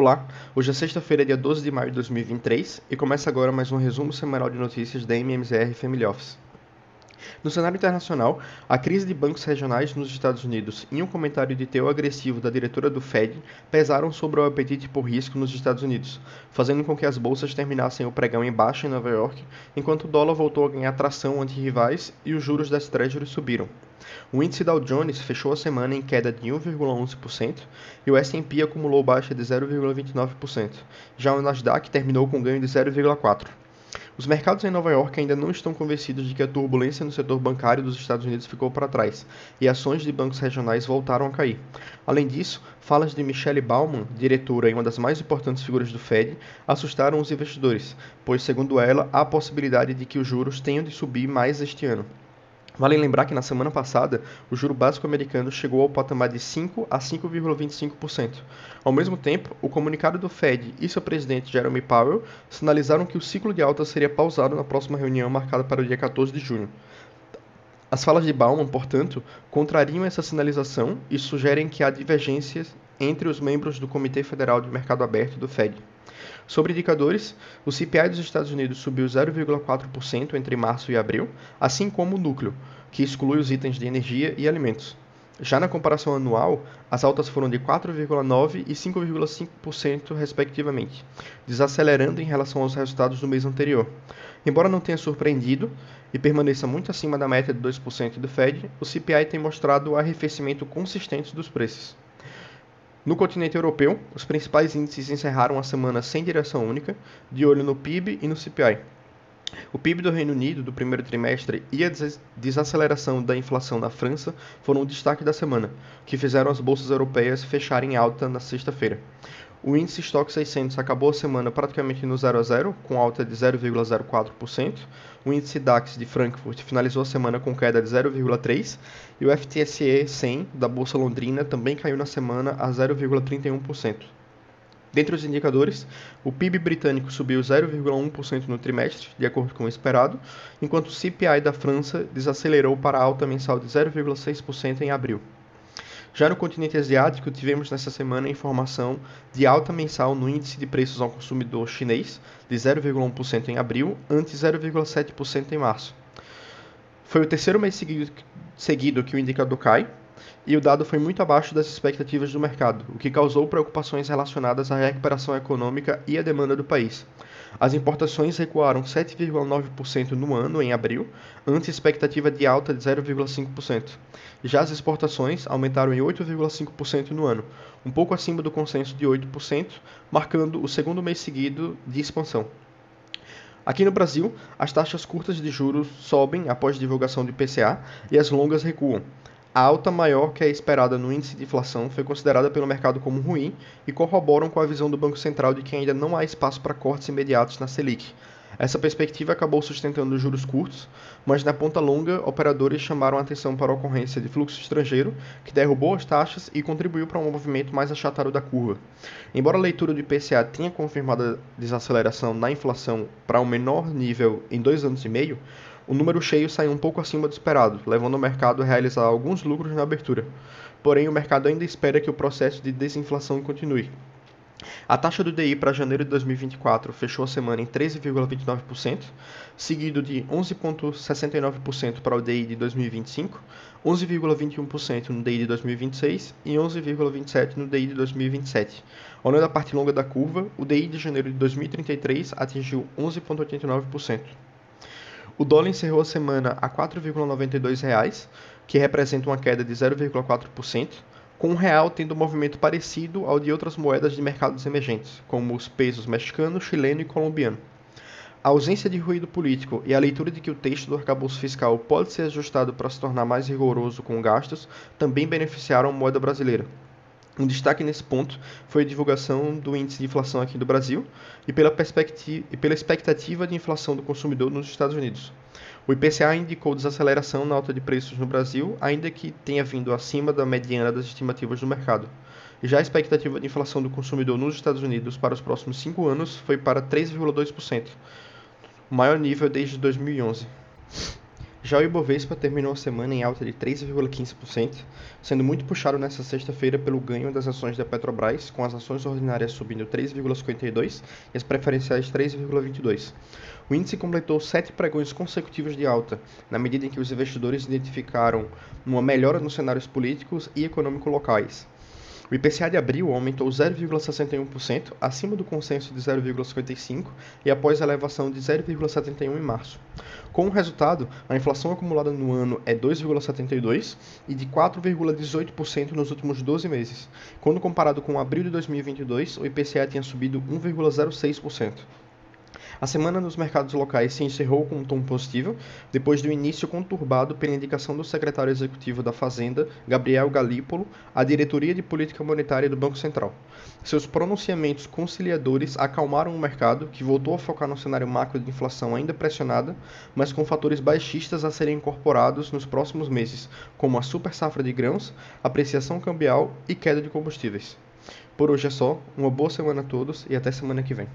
Olá, hoje é sexta-feira, dia 12 de maio de 2023 e começa agora mais um resumo semanal de notícias da MMZR Family Office. No cenário internacional, a crise de bancos regionais nos Estados Unidos e um comentário de teor agressivo da diretora do Fed pesaram sobre o apetite por risco nos Estados Unidos, fazendo com que as bolsas terminassem o pregão em baixa em Nova York, enquanto o dólar voltou a ganhar tração ante rivais e os juros das treasuries subiram. O índice Dow Jones fechou a semana em queda de 1,11% e o S&P acumulou baixa de 0,29%. Já o Nasdaq terminou com ganho de 0,4%. Os mercados em Nova York ainda não estão convencidos de que a turbulência no setor bancário dos Estados Unidos ficou para trás e ações de bancos regionais voltaram a cair. Além disso, falas de Michelle Bauman, diretora e uma das mais importantes figuras do Fed, assustaram os investidores, pois, segundo ela, há a possibilidade de que os juros tenham de subir mais este ano. Vale lembrar que na semana passada, o juro básico americano chegou ao patamar de 5 a 5,25%. Ao mesmo tempo, o comunicado do Fed e seu presidente Jeremy Powell sinalizaram que o ciclo de alta seria pausado na próxima reunião marcada para o dia 14 de junho. As falas de Bauman, portanto, contrariam essa sinalização e sugerem que há divergências entre os membros do Comitê Federal de Mercado Aberto do Fed. Sobre indicadores, o CPI dos Estados Unidos subiu 0,4% entre março e abril, assim como o núcleo, que exclui os itens de energia e alimentos. Já na comparação anual, as altas foram de 4,9% e 5,5%, respectivamente, desacelerando em relação aos resultados do mês anterior. Embora não tenha surpreendido e permaneça muito acima da meta de 2% do Fed, o CPI tem mostrado arrefecimento consistente dos preços. No continente europeu, os principais índices encerraram a semana sem direção única, de olho no PIB e no CPI. O PIB do Reino Unido do primeiro trimestre e a desaceleração da inflação na França foram o destaque da semana, que fizeram as bolsas europeias fecharem alta na sexta-feira. O índice Stock 600 acabou a semana praticamente no 0 a 0, com alta de 0,04%. O índice DAX de Frankfurt finalizou a semana com queda de 0,3% e o FTSE 100 da Bolsa Londrina também caiu na semana a 0,31%. Dentre os indicadores, o PIB britânico subiu 0,1% no trimestre, de acordo com o esperado, enquanto o CPI da França desacelerou para alta mensal de 0,6% em abril. Já no continente asiático, tivemos nessa semana informação de alta mensal no índice de preços ao consumidor chinês, de 0,1% em abril, ante 0,7% em março. Foi o terceiro mês seguido que o indicador cai, e o dado foi muito abaixo das expectativas do mercado, o que causou preocupações relacionadas à recuperação econômica e à demanda do país. As importações recuaram 7,9% no ano, em abril, ante expectativa de alta de 0,5%. Já as exportações aumentaram em 8,5% no ano, um pouco acima do consenso de 8%, marcando o segundo mês seguido de expansão. Aqui no Brasil, as taxas curtas de juros sobem após divulgação do IPCA e as longas recuam. A alta maior que a esperada no índice de inflação foi considerada pelo mercado como ruim e corroboram com a visão do Banco Central de que ainda não há espaço para cortes imediatos na Selic. Essa perspectiva acabou sustentando os juros curtos, mas na ponta longa, operadores chamaram a atenção para a ocorrência de fluxo estrangeiro, que derrubou as taxas e contribuiu para um movimento mais achatado da curva. Embora a leitura do IPCA tenha confirmado a desaceleração na inflação para um menor nível em dois anos e meio, o número cheio saiu um pouco acima do esperado, levando o mercado a realizar alguns lucros na abertura. Porém, o mercado ainda espera que o processo de desinflação continue. A taxa do DI para janeiro de 2024 fechou a semana em 13,29%, seguido de 11,69% para o DI de 2025, 11,21% no DI de 2026 e 11,27% no DI de 2027. Olhando a parte longa da curva, o DI de janeiro de 2033 atingiu 11,89%. O dólar encerrou a semana a R$ 4,92, que representa uma queda de 0,4%, com o real tendo um movimento parecido ao de outras moedas de mercados emergentes, como os pesos mexicano, chileno e colombiano. A ausência de ruído político e a leitura de que o texto do arcabouço fiscal pode ser ajustado para se tornar mais rigoroso com gastos também beneficiaram a moeda brasileira, um destaque nesse ponto foi a divulgação do índice de inflação aqui do Brasil e pela, perspectiva, e pela expectativa de inflação do consumidor nos Estados Unidos. O IPCA indicou desaceleração na alta de preços no Brasil, ainda que tenha vindo acima da mediana das estimativas do mercado. Já a expectativa de inflação do consumidor nos Estados Unidos para os próximos cinco anos foi para 3,2%, o maior nível desde 2011. Já o Ibovespa terminou a semana em alta de 3,15%, sendo muito puxado nesta sexta-feira pelo ganho das ações da Petrobras, com as ações ordinárias subindo 3,52% e as preferenciais 3,22%. O índice completou sete pregões consecutivos de alta, na medida em que os investidores identificaram uma melhora nos cenários políticos e econômicos locais. O IPCA de abril aumentou 0,61%, acima do consenso de 0,55% e após a elevação de 0,71% em março. Com o resultado, a inflação acumulada no ano é 2,72% e de 4,18% nos últimos 12 meses. Quando comparado com abril de 2022, o IPCA tinha subido 1,06%. A semana nos mercados locais se encerrou com um tom positivo, depois do início conturbado pela indicação do secretário executivo da Fazenda, Gabriel Galípolo, à diretoria de política monetária do Banco Central. Seus pronunciamentos conciliadores acalmaram o mercado, que voltou a focar no cenário macro de inflação ainda pressionada, mas com fatores baixistas a serem incorporados nos próximos meses, como a super safra de grãos, apreciação cambial e queda de combustíveis. Por hoje é só, uma boa semana a todos e até semana que vem.